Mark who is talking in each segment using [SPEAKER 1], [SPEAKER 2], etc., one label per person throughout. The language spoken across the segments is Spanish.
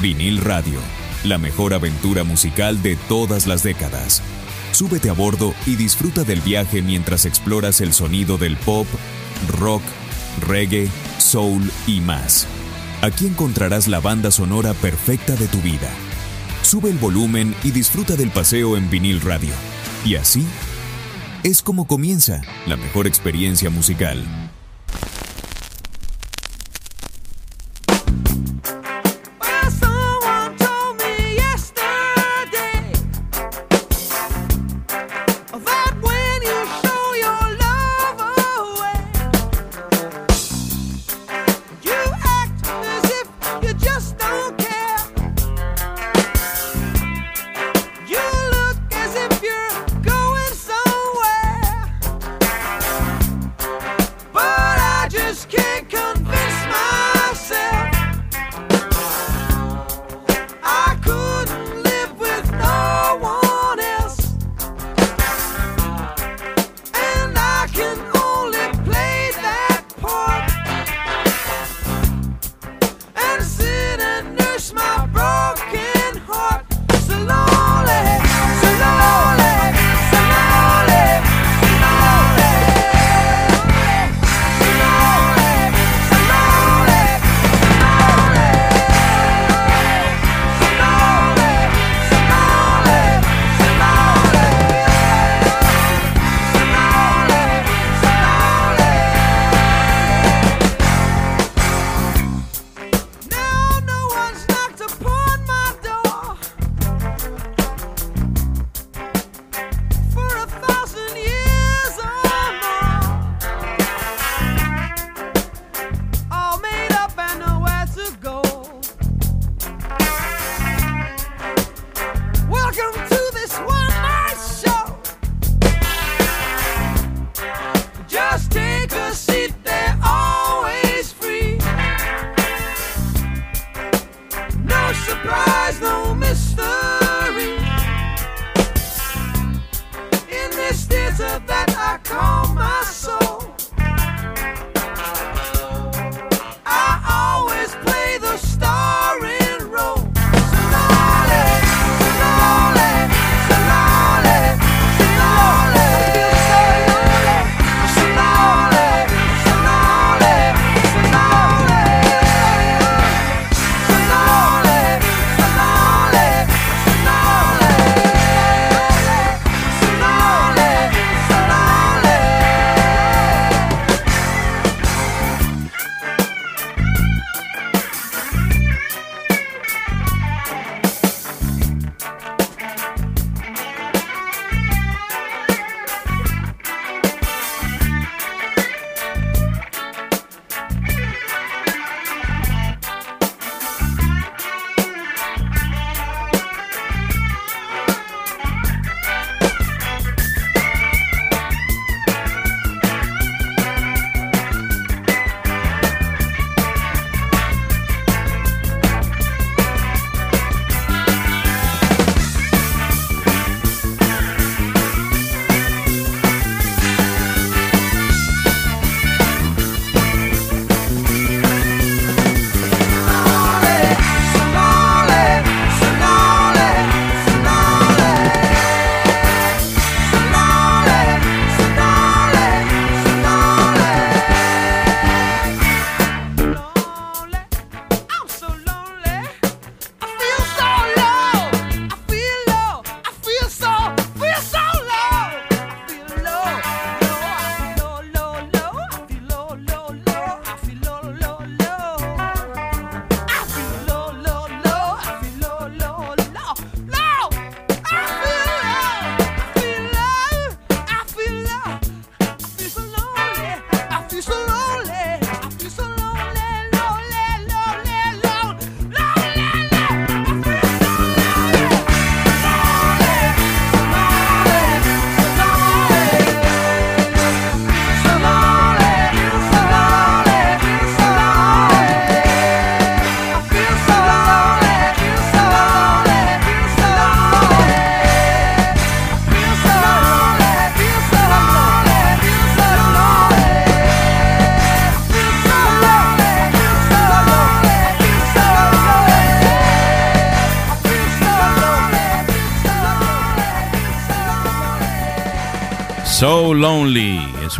[SPEAKER 1] Vinil Radio, la mejor aventura musical de todas las décadas. Súbete a bordo y disfruta del viaje mientras exploras el sonido del pop, rock, reggae, soul y más. Aquí encontrarás la banda sonora perfecta de tu vida. Sube el volumen y disfruta del paseo en vinil radio. Y así es como comienza la mejor experiencia musical.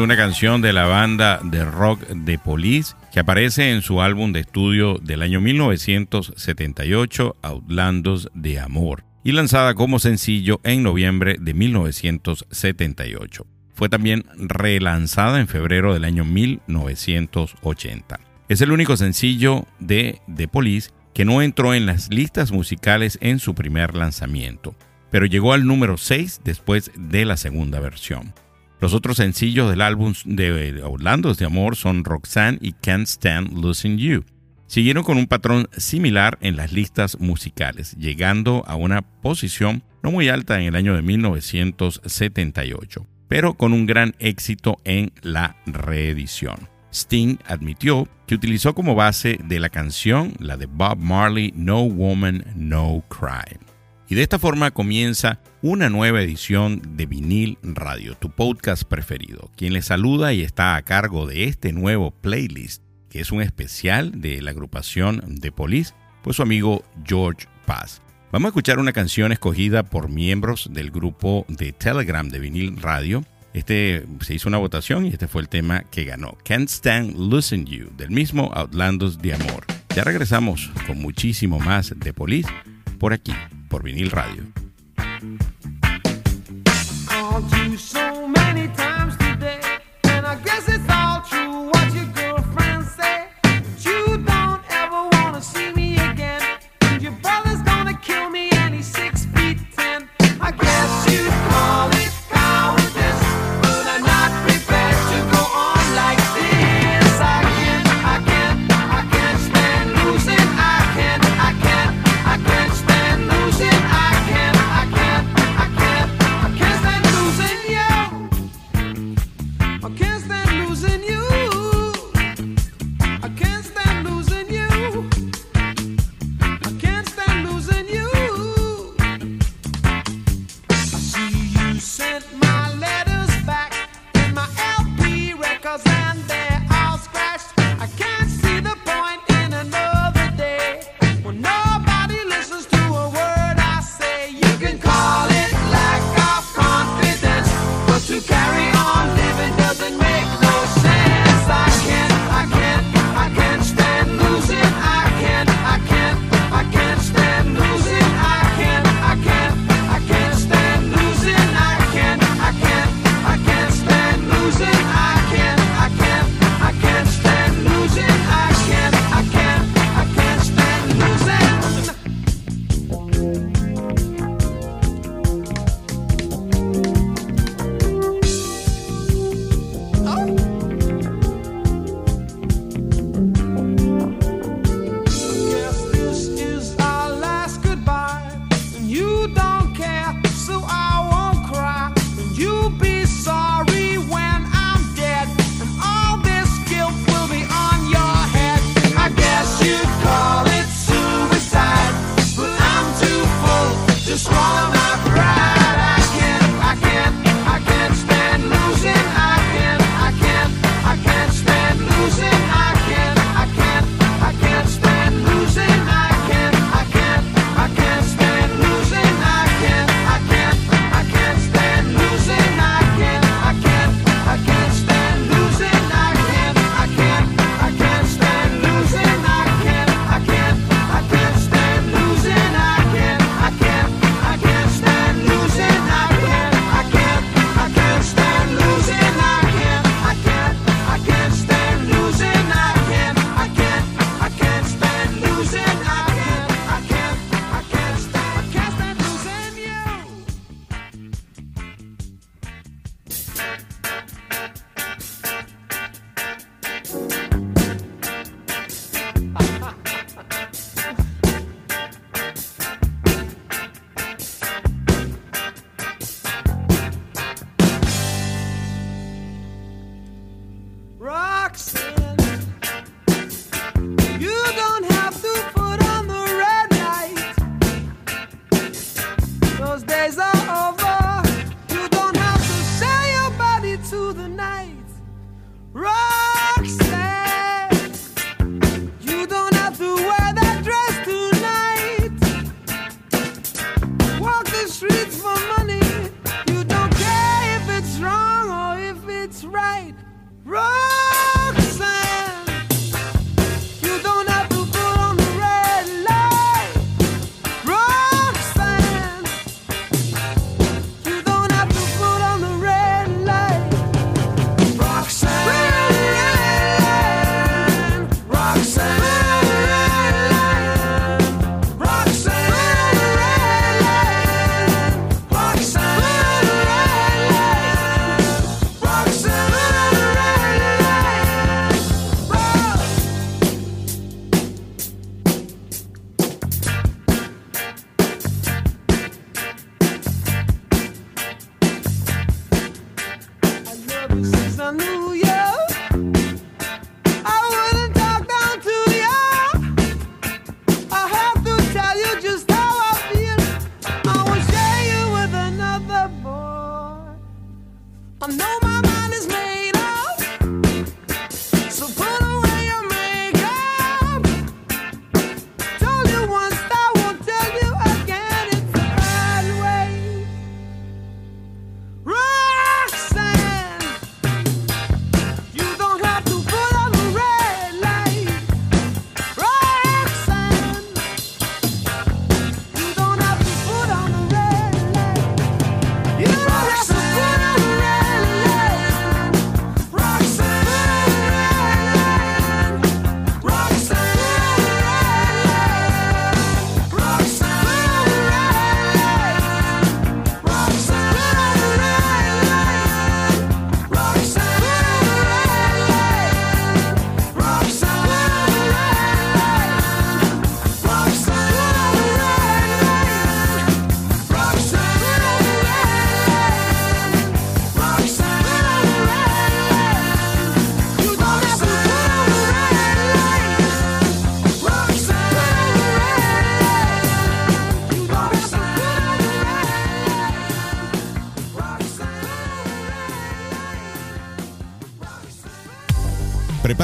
[SPEAKER 2] Una canción de la banda de rock The Police que aparece en su álbum de estudio del año 1978, Outlandos de Amor, y lanzada como sencillo en noviembre de 1978. Fue también relanzada en febrero del año 1980. Es el único sencillo de The Police que no entró en las listas musicales en su primer lanzamiento, pero llegó al número 6 después de la segunda versión. Los otros sencillos del álbum de Orlando de Amor son Roxanne y Can't Stand Losing You. Siguieron con un patrón similar en las listas musicales, llegando a una posición no muy alta en el año de 1978, pero con un gran éxito en la reedición. Sting admitió que utilizó como base de la canción la de Bob Marley No Woman, No Crime. Y de esta forma comienza una nueva edición de Vinil Radio, tu podcast preferido. Quien le saluda y está a cargo de este nuevo playlist, que es un especial de la agrupación de Police, pues su amigo George Paz. Vamos a escuchar una canción escogida por miembros del grupo de Telegram de Vinil Radio. Este se hizo una votación y este fue el tema que ganó. Can't Stand Losing You, del mismo Outlandos de Amor. Ya regresamos con muchísimo más de Police por aquí, por vinil radio.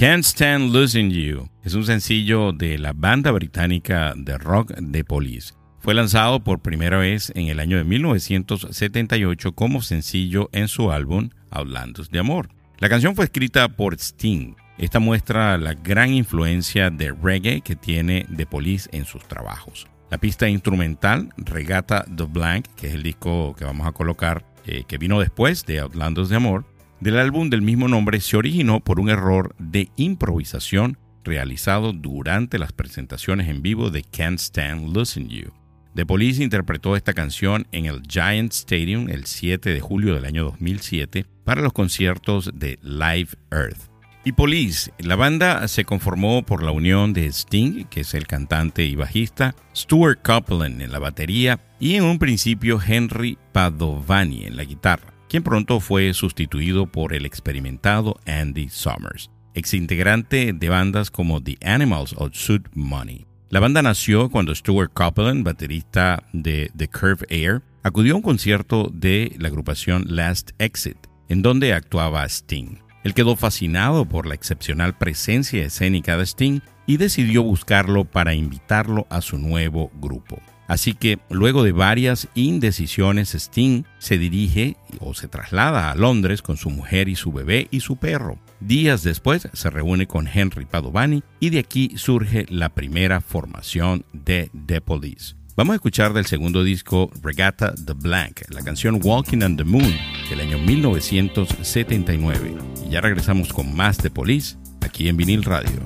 [SPEAKER 2] Can't Stand Losing You es un sencillo de la banda británica de rock The Police. Fue lanzado por primera vez en el año de 1978 como sencillo en su álbum Outlandos de Amor. La canción fue escrita por Sting. Esta muestra la gran influencia de reggae que tiene The Police en sus trabajos. La pista instrumental Regata the Blank, que es el disco que vamos a colocar, eh, que vino después de Outlandos de Amor, del álbum del mismo nombre se originó por un error de improvisación realizado durante las presentaciones en vivo de Can't Stand Losing You. The Police interpretó esta canción en el Giant Stadium el 7 de julio del año 2007 para los conciertos de Live Earth. Y Police, la banda se conformó por la unión de Sting, que es el cantante y bajista, Stuart Copeland en la batería y en un principio Henry Padovani en la guitarra quien pronto fue sustituido por el experimentado Andy Summers, exintegrante de bandas como The Animals o Suit Money. La banda nació cuando Stuart Copeland, baterista de The Curve Air, acudió a un concierto de la agrupación Last Exit, en donde actuaba Sting. Él quedó fascinado por la excepcional presencia escénica de Sting y decidió buscarlo para invitarlo a su nuevo grupo. Así que luego de varias indecisiones, Sting se dirige o se traslada a Londres con su mujer y su bebé y su perro. Días después se reúne con Henry Padovani y de aquí surge la primera formación de The Police. Vamos a escuchar del segundo disco Regatta the Blank, la canción Walking on the Moon del año 1979. Y ya regresamos con más The Police aquí en Vinil Radio.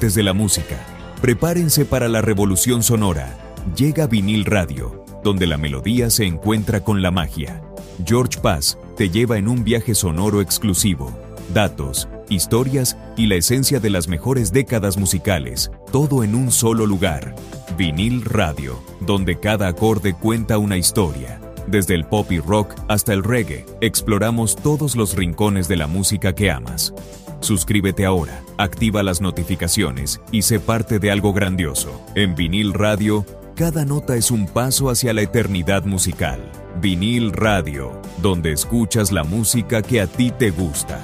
[SPEAKER 1] De la música, prepárense para la revolución sonora. Llega Vinil Radio, donde la melodía se encuentra con la magia. George Paz te lleva en un viaje sonoro exclusivo. Datos, historias y la esencia de las mejores décadas musicales, todo en un solo lugar. Vinil Radio, donde cada acorde cuenta una historia. Desde el pop y rock hasta el reggae, exploramos todos los rincones de la música que amas. Suscríbete ahora, activa las notificaciones y sé parte de algo grandioso. En vinil radio, cada nota es un paso hacia la eternidad musical. Vinil radio, donde escuchas la música que a ti te gusta.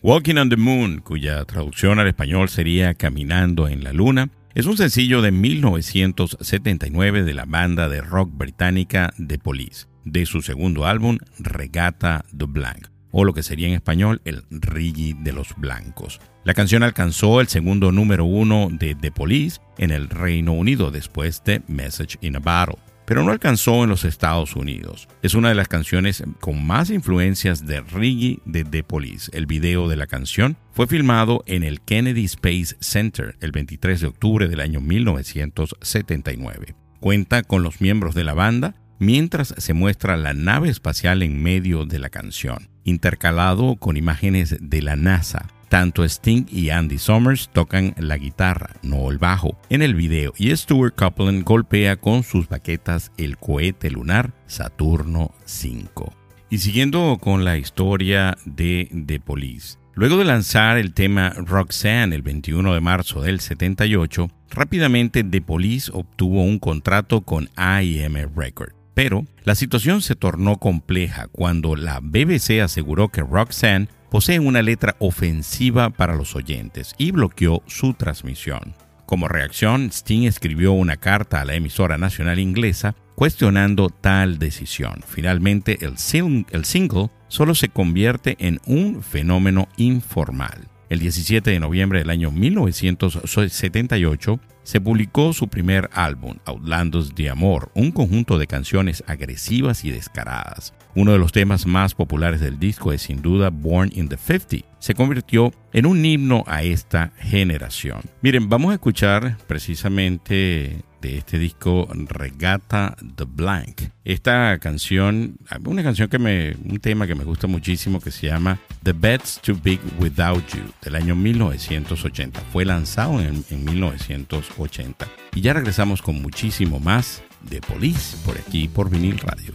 [SPEAKER 2] Walking on the Moon, cuya traducción al español sería Caminando en la Luna, es un sencillo de 1979 de la banda de rock británica The Police, de su segundo álbum Regata the Blank o lo que sería en español el Rigi de los Blancos. La canción alcanzó el segundo número uno de The Police en el Reino Unido después de Message in a Bottle, pero no alcanzó en los Estados Unidos. Es una de las canciones con más influencias de Rigi de The Police. El video de la canción fue filmado en el Kennedy Space Center el 23 de octubre del año 1979. Cuenta con los miembros de la banda mientras se muestra la nave espacial en medio de la canción, intercalado con imágenes de la NASA. Tanto Sting y Andy Summers tocan la guitarra, no el bajo, en el video y Stuart Copeland golpea con sus baquetas el cohete lunar Saturno 5. Y siguiendo con la historia de The Police, Luego de lanzar el tema Roxanne el 21 de marzo del 78, rápidamente The Police obtuvo un contrato con IM Records. Pero la situación se tornó compleja cuando la BBC aseguró que Roxanne posee una letra ofensiva para los oyentes y bloqueó su transmisión. Como reacción, Sting escribió una carta a la emisora nacional inglesa cuestionando tal decisión. Finalmente, el, single solo se convierte en un fenómeno informal. El 17 de noviembre del año 1978 se publicó su primer álbum, Outlandos de Amor, un conjunto de canciones agresivas y descaradas. Uno de los temas más populares del disco es sin duda Born in the 50. Se convirtió en un himno a esta generación. Miren, vamos a escuchar precisamente de este disco Regata the Blank. Esta canción, una canción que me, un tema que me gusta muchísimo que se llama The Bed's Too Big Without You del año 1980. Fue lanzado en, en 1980. Y ya regresamos con muchísimo más de Police por aquí por Vinil Radio.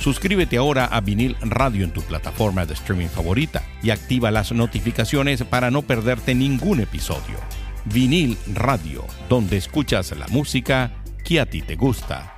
[SPEAKER 3] Suscríbete ahora a Vinil Radio en tu plataforma de streaming favorita y activa las notificaciones para no perderte ningún episodio. Vinil Radio, donde escuchas la música que a ti te gusta.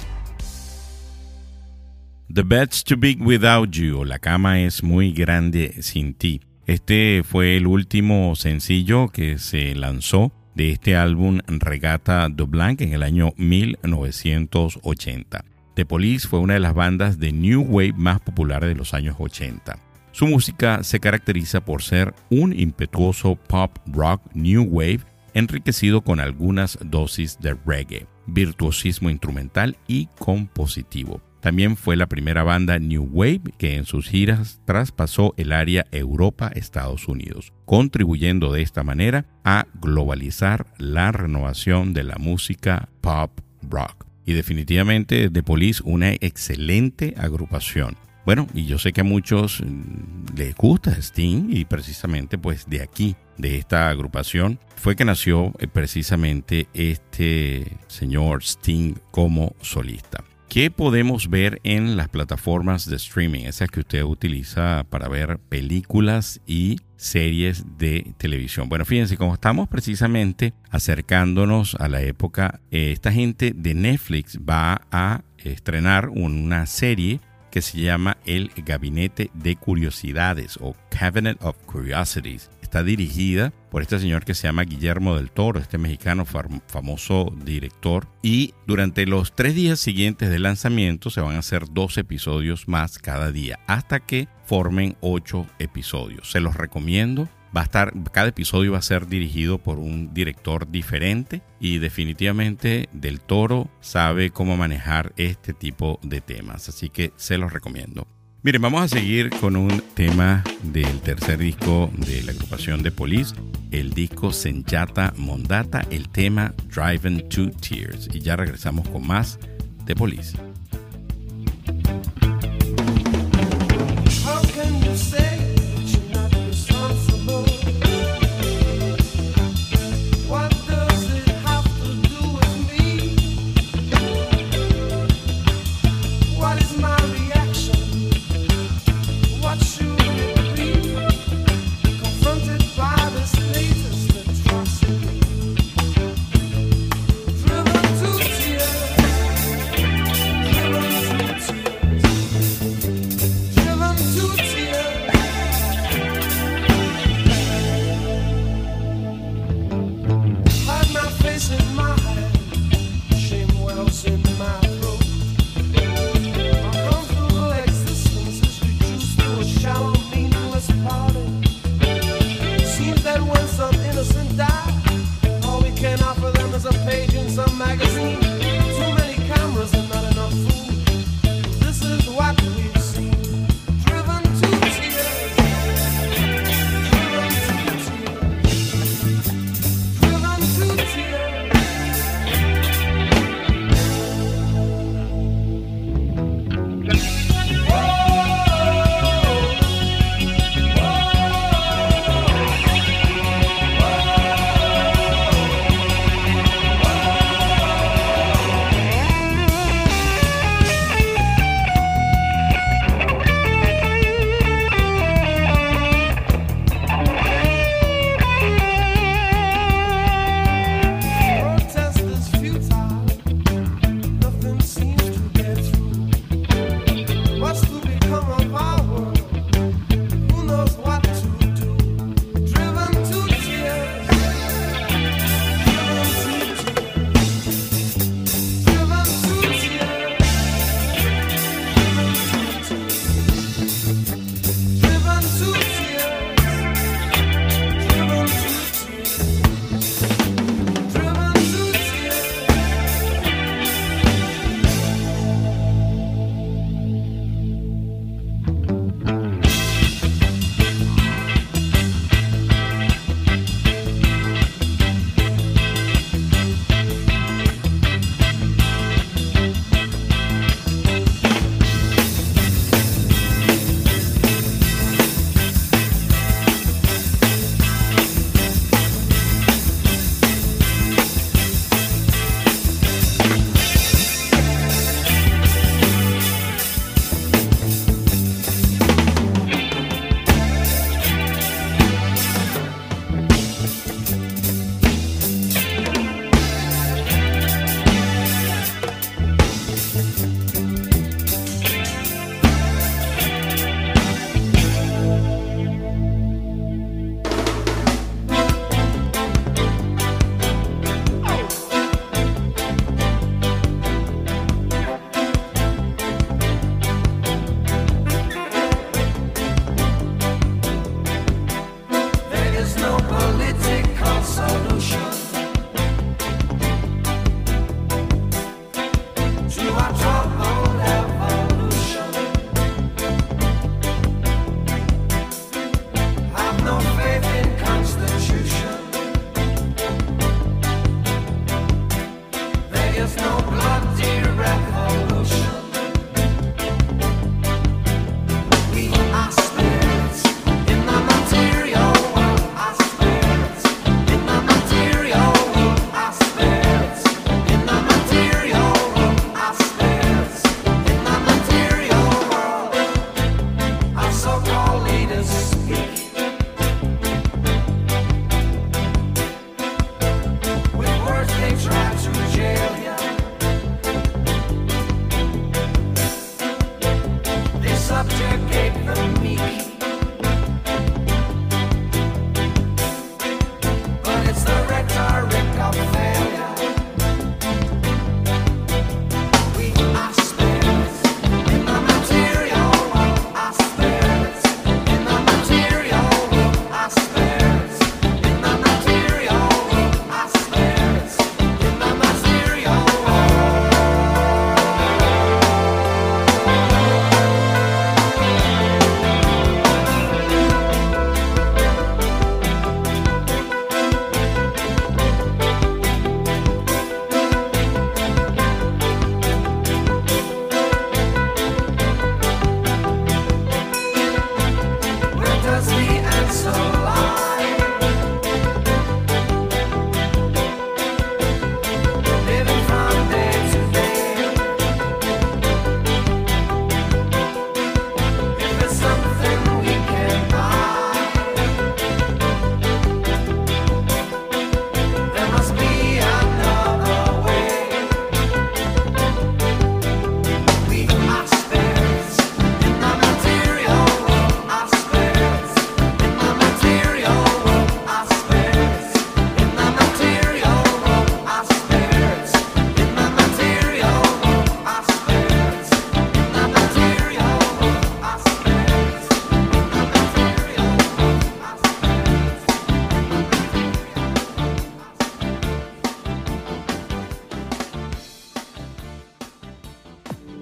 [SPEAKER 2] The bed's too big without you, la cama es muy grande sin ti. Este fue el último sencillo que se lanzó de este álbum Regata de Blanc en el año 1980. The Police fue una de las bandas de New Wave más populares de los años 80. Su música se caracteriza por ser un impetuoso pop rock New Wave enriquecido con algunas dosis de reggae, virtuosismo instrumental y compositivo. También fue la primera banda New Wave que en sus giras traspasó el área Europa-Estados Unidos, contribuyendo de esta manera a globalizar la renovación de la música pop rock y definitivamente The Police una excelente agrupación. Bueno, y yo sé que a muchos mm, les gusta Sting y precisamente pues de aquí, de esta agrupación, fue que nació eh, precisamente este señor Sting como solista. ¿Qué podemos ver en las plataformas de streaming? Esas que usted utiliza para ver películas y series de televisión. Bueno, fíjense, como estamos precisamente acercándonos a la época, eh, esta gente de Netflix va a estrenar una serie que se llama El Gabinete de Curiosidades o Cabinet of Curiosities está dirigida por este señor que se llama Guillermo del Toro, este mexicano famoso director. Y durante los tres días siguientes del lanzamiento se van a hacer dos episodios más cada día, hasta que formen ocho episodios. Se los recomiendo. Va a estar, cada episodio va a ser dirigido por un director diferente y definitivamente Del Toro sabe cómo manejar este tipo de temas, así que se los recomiendo. Miren, vamos a seguir con un tema del tercer disco de la agrupación de Police, el disco Senjata Mondata, el tema Driving to Tears. Y ya regresamos con más de Police.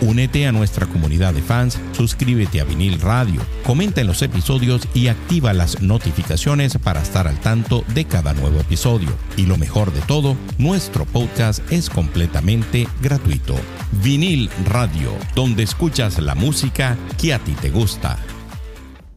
[SPEAKER 3] Únete a nuestra comunidad de fans, suscríbete a Vinil Radio, comenta en los episodios y activa las notificaciones para estar al tanto de cada nuevo episodio. Y lo mejor de todo, nuestro podcast es completamente gratuito. Vinil Radio, donde escuchas la música que a ti te gusta.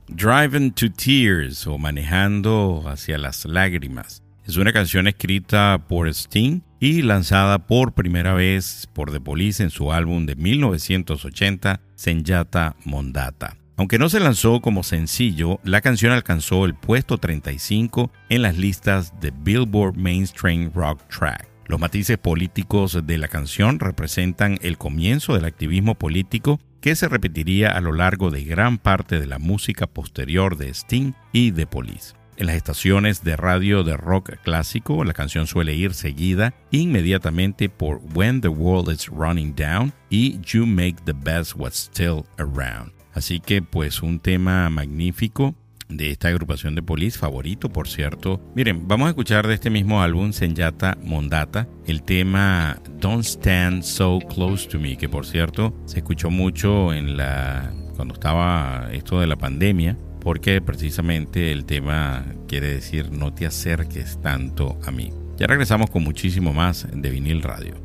[SPEAKER 2] Driving to Tears o Manejando hacia las lágrimas. Es una canción escrita por Sting y lanzada por primera vez por The Police en su álbum de 1980, Senyata Mondata. Aunque no se lanzó como sencillo, la canción alcanzó el puesto 35 en las listas de Billboard Mainstream Rock Track. Los matices políticos de la canción representan el comienzo del activismo político que se repetiría a lo largo de gran parte de la música posterior de Sting y The Police. En las estaciones de radio de rock clásico, la canción suele ir seguida inmediatamente por When the World is Running Down y You Make the Best What's Still Around. Así que pues un tema magnífico de esta agrupación de Police, favorito por cierto. Miren, vamos a escuchar de este mismo álbum, Senyata Mondata, el tema Don't Stand So Close to Me, que por cierto se escuchó mucho en la cuando estaba esto de la pandemia porque precisamente el tema quiere decir no te acerques tanto a mí. Ya regresamos con muchísimo más de vinil radio.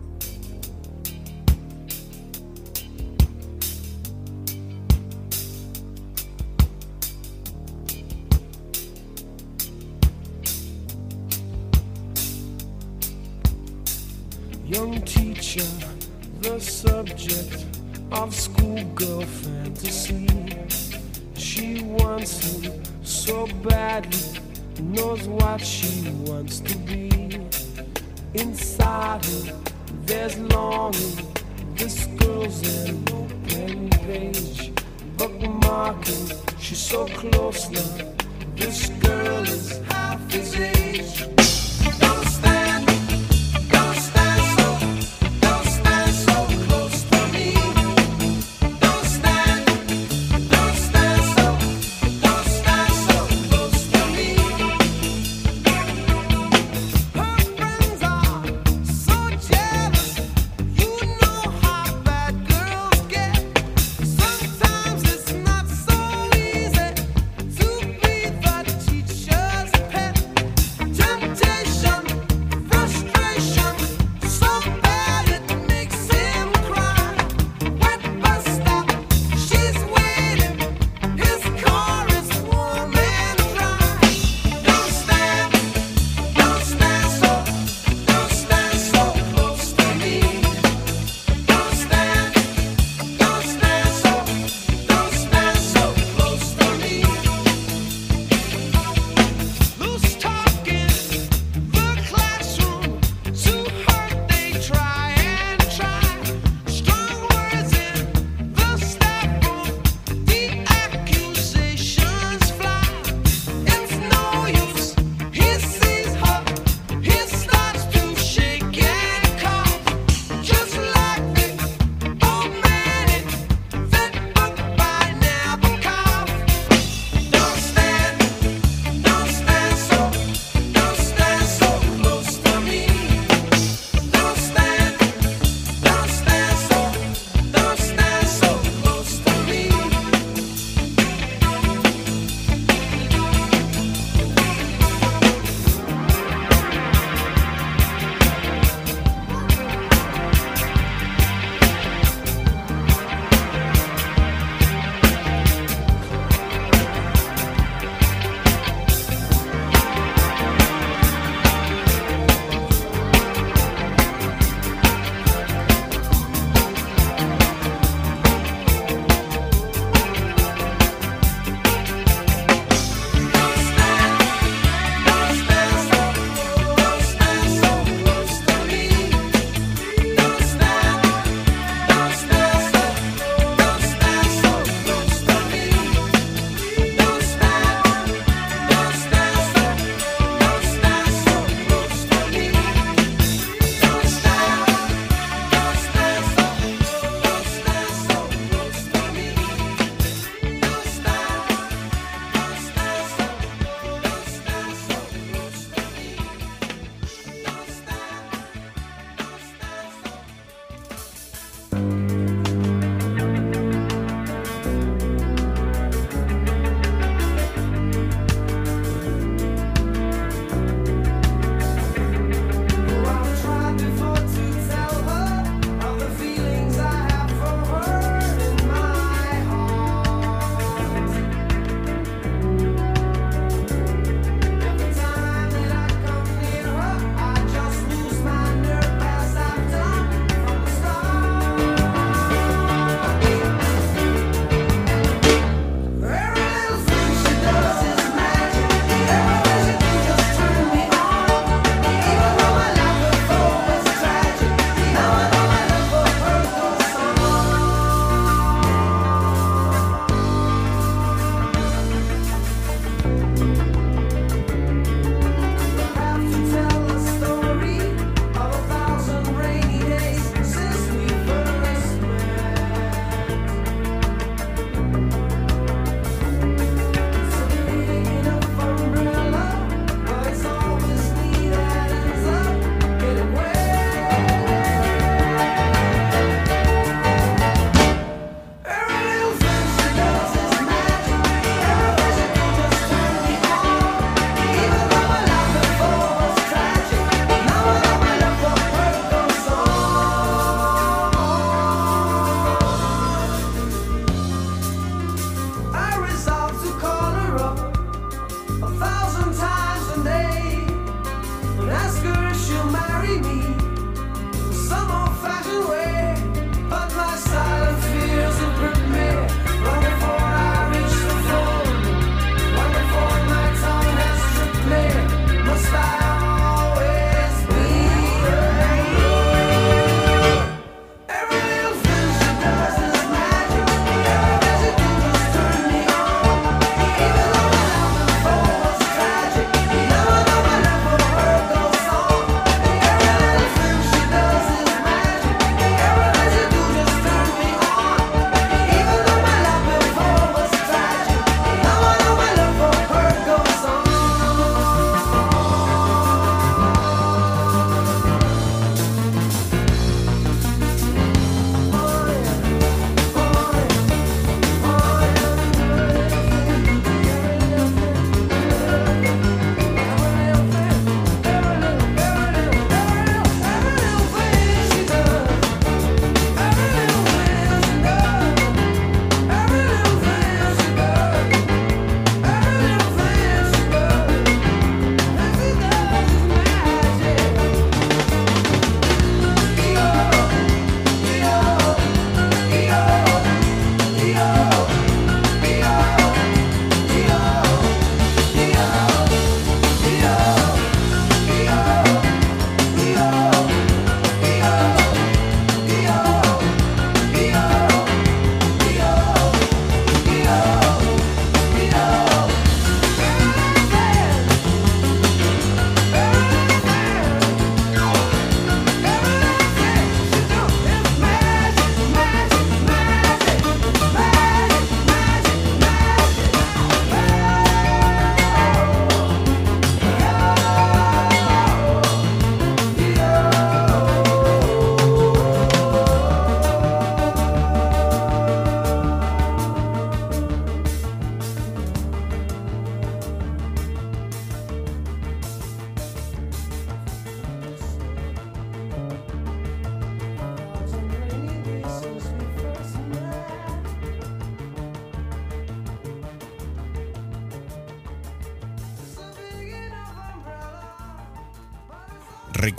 [SPEAKER 4] Young teacher, the subject of schoolgirl fantasy. She wants him so badly, knows what she wants to be. Inside her, there's longing. This girl's an open page, bookmarking. She's so close now. This girl is half his age.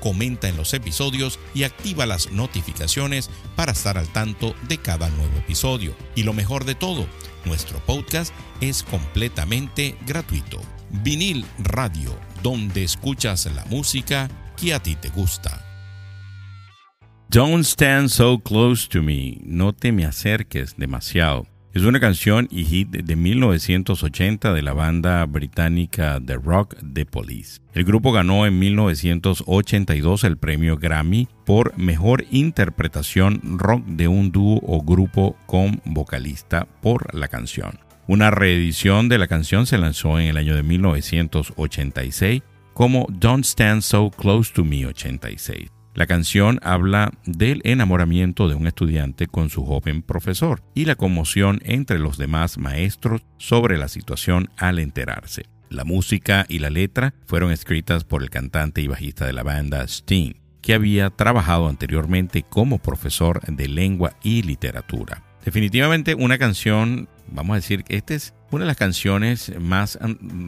[SPEAKER 3] comenta en los episodios y activa las notificaciones para estar al tanto de cada nuevo episodio. Y lo mejor de todo, nuestro podcast es completamente gratuito. Vinil Radio, donde escuchas la música que a ti te gusta.
[SPEAKER 2] Don't stand so close to me, no te me acerques demasiado. Es una canción y hit de 1980 de la banda británica The Rock The Police. El grupo ganó en 1982 el premio Grammy por mejor interpretación rock de un dúo o grupo con vocalista por la canción. Una reedición de la canción se lanzó en el año de 1986 como Don't Stand So Close to Me 86. La canción habla del enamoramiento de un estudiante con su joven profesor y la conmoción entre los demás maestros sobre la situación al enterarse. La música y la letra fueron escritas por el cantante y bajista de la banda Sting, que había trabajado anteriormente como profesor de lengua y literatura. Definitivamente una canción, vamos a decir esta es una de las canciones más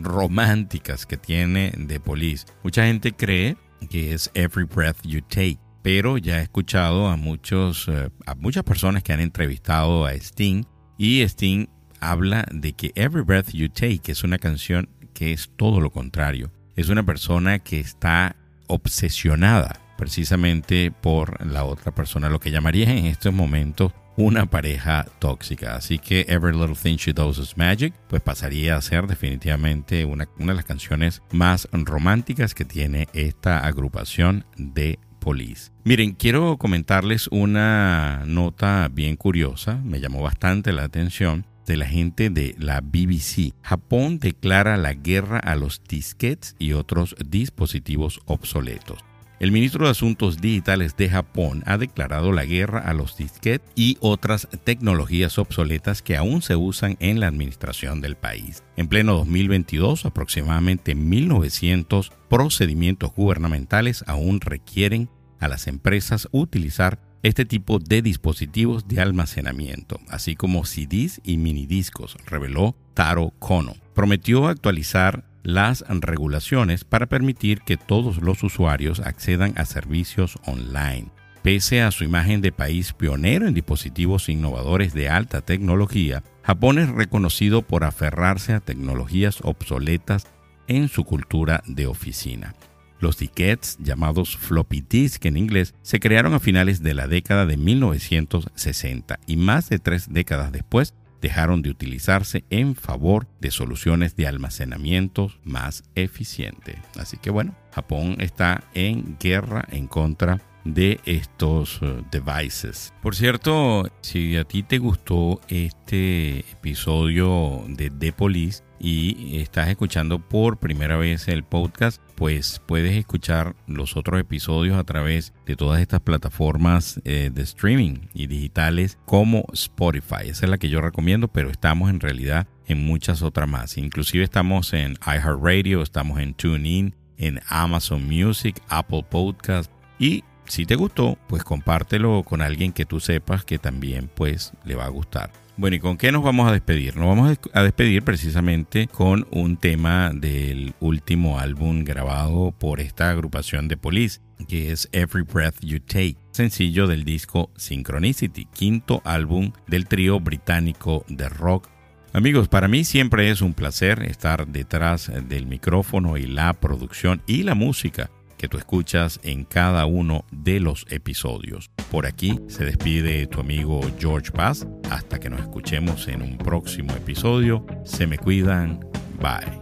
[SPEAKER 2] románticas que tiene The Police. Mucha gente cree que es Every Breath You Take. Pero ya he escuchado a, muchos, eh, a muchas personas que han entrevistado a Sting y Sting habla de que Every Breath You Take es una canción que es todo lo contrario. Es una persona que está obsesionada precisamente por la otra persona, lo que llamaría en estos momentos una pareja tóxica. Así que Every Little Thing She Does Is Magic, pues pasaría a ser definitivamente una, una de las canciones más románticas que tiene esta agrupación de Police. Miren, quiero comentarles una nota bien curiosa, me llamó bastante la atención de la gente de la BBC. Japón declara la guerra a los disquets y otros dispositivos obsoletos. El ministro de Asuntos Digitales de Japón ha declarado la guerra a los disquetes y otras tecnologías obsoletas que aún se usan en la administración del país. En pleno 2022, aproximadamente 1.900 procedimientos gubernamentales aún requieren a las empresas utilizar este tipo de dispositivos de almacenamiento, así como CDs y minidiscos, reveló Taro Kono. Prometió actualizar las regulaciones para permitir que todos los usuarios accedan a servicios online. Pese a su imagen de país pionero en dispositivos innovadores de alta tecnología, Japón es reconocido por aferrarse a tecnologías obsoletas en su cultura de oficina. Los tickets, llamados floppy disk en inglés, se crearon a finales de la década de 1960 y más de tres décadas después dejaron de utilizarse en favor de soluciones de almacenamiento más eficientes. Así que bueno, Japón está en guerra en contra de estos uh, devices. Por cierto, si a ti te gustó este episodio de The Police, y estás escuchando por primera vez el podcast, pues puedes escuchar los otros episodios a través de todas estas plataformas eh, de streaming y digitales como Spotify. Esa es la que yo recomiendo, pero estamos en realidad en muchas otras más. Inclusive estamos en iHeartRadio, estamos en TuneIn, en Amazon Music, Apple Podcast y si te gustó, pues compártelo con alguien que tú sepas que también pues le va a gustar. Bueno, ¿y con qué nos vamos a despedir? Nos vamos a despedir precisamente con un tema del último álbum grabado por esta agrupación de Police, que es Every Breath You Take, sencillo del disco Synchronicity, quinto álbum del trío británico de rock. Amigos, para mí siempre es un placer estar detrás del micrófono y la producción y la música que tú escuchas en cada uno de los episodios. Por aquí se despide tu amigo George Paz. Hasta que nos escuchemos en un próximo episodio. Se me cuidan. Bye.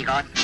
[SPEAKER 3] Eso es, todo, amigos.